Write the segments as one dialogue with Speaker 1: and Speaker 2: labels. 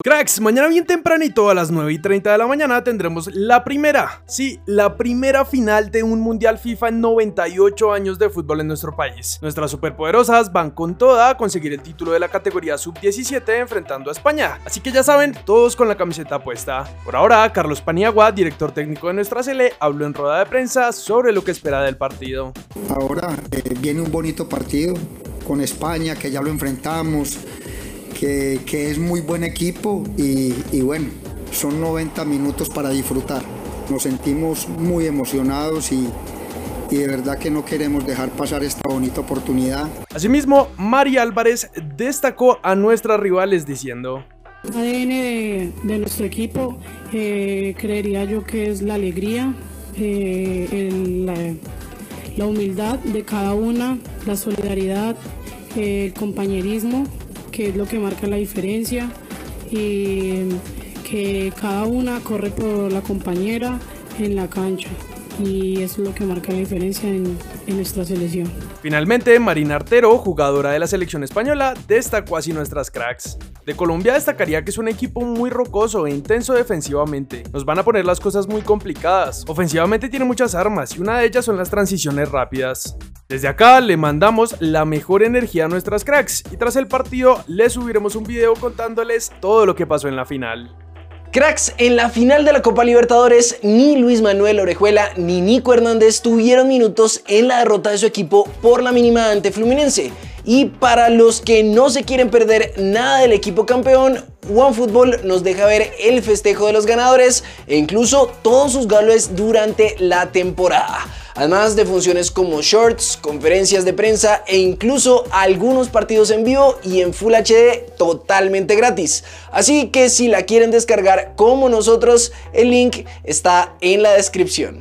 Speaker 1: Cracks, mañana bien tempranito a las 9 y 30 de la mañana tendremos la primera, sí, la primera final de un Mundial FIFA en 98 años de fútbol en nuestro país. Nuestras superpoderosas van con toda a conseguir el título de la categoría sub-17 enfrentando a España. Así que ya saben, todos con la camiseta puesta. Por ahora, Carlos Paniagua, director técnico de nuestra Sele, habló en rueda de prensa sobre lo que espera del partido.
Speaker 2: Ahora eh, viene un bonito partido con España, que ya lo enfrentamos que, es muy buen equipo y, bueno, son 90 minutos para disfrutar. Nos sentimos muy emocionados y, y de verdad que no queremos dejar pasar esta bonita oportunidad.
Speaker 1: Asimismo, Mari Álvarez destacó a nuestras rivales diciendo...
Speaker 3: ADN de, nuestro equipo eh, creería yo que es la alegría, eh, la, la, humildad de cada una, la solidaridad, el compañerismo que es lo que marca la diferencia y que cada una corre por la compañera en la cancha y eso es lo que marca la diferencia en, nuestra selección.
Speaker 1: Finalmente, Marina Artero, jugadora de la selección española, destacó así nuestras cracks. De Colombia destacaría que es un equipo muy rocoso e intenso defensivamente. Nos van a poner las cosas muy complicadas. Ofensivamente tiene muchas armas y una de ellas son las transiciones rápidas. Desde acá le mandamos la mejor energía a nuestras cracks y tras el partido les subiremos un video contándoles todo lo que pasó en la final.
Speaker 4: Cracks, en la final de la Copa Libertadores, ni Luis Manuel Orejuela ni Nico Hernández tuvieron minutos en la derrota de su equipo por la mínima ante Fluminense. Y para los que no se quieren perder nada del equipo campeón, OneFootball nos deja ver el festejo de los ganadores e incluso todos sus goles durante la temporada además de funciones como shorts, conferencias de prensa e incluso algunos partidos en vivo y en Full HD totalmente gratis. Así que si la quieren descargar como nosotros, el link está en la descripción.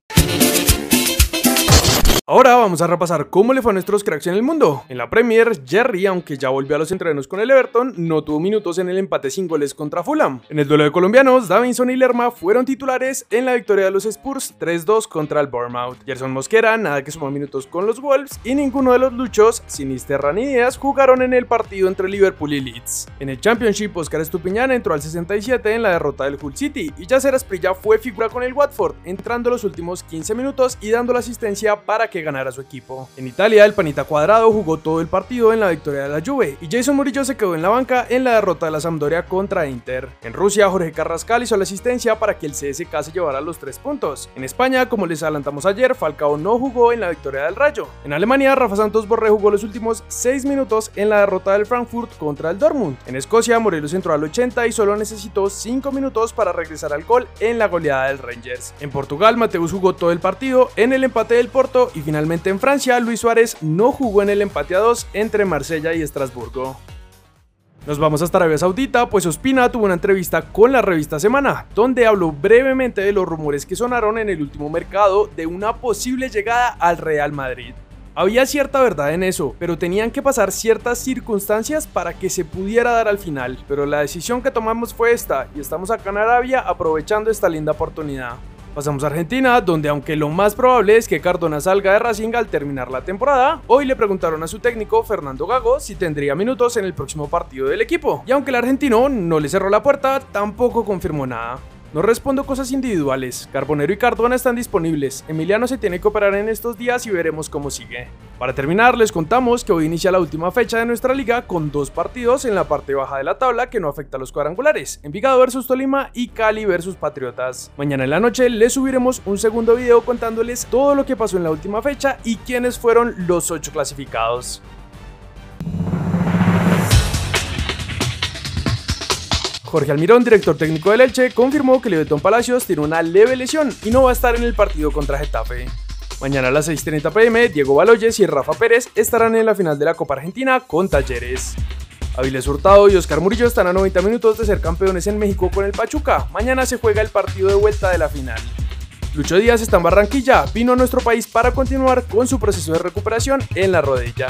Speaker 1: Ahora vamos a repasar cómo le fue a nuestros cracks en el mundo. En la Premier, Jerry, aunque ya volvió a los entrenos con el Everton, no tuvo minutos en el empate sin goles contra Fulham. En el duelo de colombianos, Davinson y Lerma fueron titulares en la victoria de los Spurs 3-2 contra el Bournemouth. Gerson Mosquera, nada que sumó minutos con los Wolves, y ninguno de los luchos, Sinisterra ni Díaz, jugaron en el partido entre Liverpool y Leeds. En el Championship, Oscar Estupiñán entró al 67 en la derrota del Hull City, y Yacer Asprilla fue figura con el Watford, entrando los últimos 15 minutos y dando la asistencia para que ganar a su equipo. En Italia, el panita cuadrado jugó todo el partido en la victoria de la Juve y Jason Murillo se quedó en la banca en la derrota de la Sampdoria contra Inter. En Rusia, Jorge Carrascal hizo la asistencia para que el CSK se llevara los tres puntos. En España, como les adelantamos ayer, Falcao no jugó en la victoria del Rayo. En Alemania, Rafa Santos Borré jugó los últimos 6 minutos en la derrota del Frankfurt contra el Dortmund. En Escocia, Morelos entró al 80 y solo necesitó 5 minutos para regresar al gol en la goleada del Rangers. En Portugal, Mateus jugó todo el partido en el empate del Porto y Finalmente en Francia, Luis Suárez no jugó en el empate a 2 entre Marsella y Estrasburgo. Nos vamos hasta Arabia Saudita, pues Ospina tuvo una entrevista con la revista Semana, donde habló brevemente de los rumores que sonaron en el último mercado de una posible llegada al Real Madrid. Había cierta verdad en eso, pero tenían que pasar ciertas circunstancias para que se pudiera dar al final, pero la decisión que tomamos fue esta, y estamos acá en Arabia aprovechando esta linda oportunidad. Pasamos a Argentina, donde aunque lo más probable es que Cardona salga de Racing al terminar la temporada, hoy le preguntaron a su técnico Fernando Gago si tendría minutos en el próximo partido del equipo. Y aunque el argentino no le cerró la puerta, tampoco confirmó nada. No respondo cosas individuales, Carbonero y Cardona están disponibles, Emiliano se tiene que operar en estos días y veremos cómo sigue. Para terminar, les contamos que hoy inicia la última fecha de nuestra liga con dos partidos en la parte baja de la tabla que no afecta a los cuadrangulares, Envigado versus Tolima y Cali versus Patriotas. Mañana en la noche les subiremos un segundo video contándoles todo lo que pasó en la última fecha y quiénes fueron los 8 clasificados. Jorge Almirón, director técnico del Elche, confirmó que Levetón Palacios tiene una leve lesión y no va a estar en el partido contra Getafe. Mañana a las 6.30 pm, Diego Baloyes y Rafa Pérez estarán en la final de la Copa Argentina con Talleres. Aviles Hurtado y Oscar Murillo están a 90 minutos de ser campeones en México con el Pachuca. Mañana se juega el partido de vuelta de la final. Lucho Díaz está en Barranquilla, vino a nuestro país para continuar con su proceso de recuperación en la rodilla.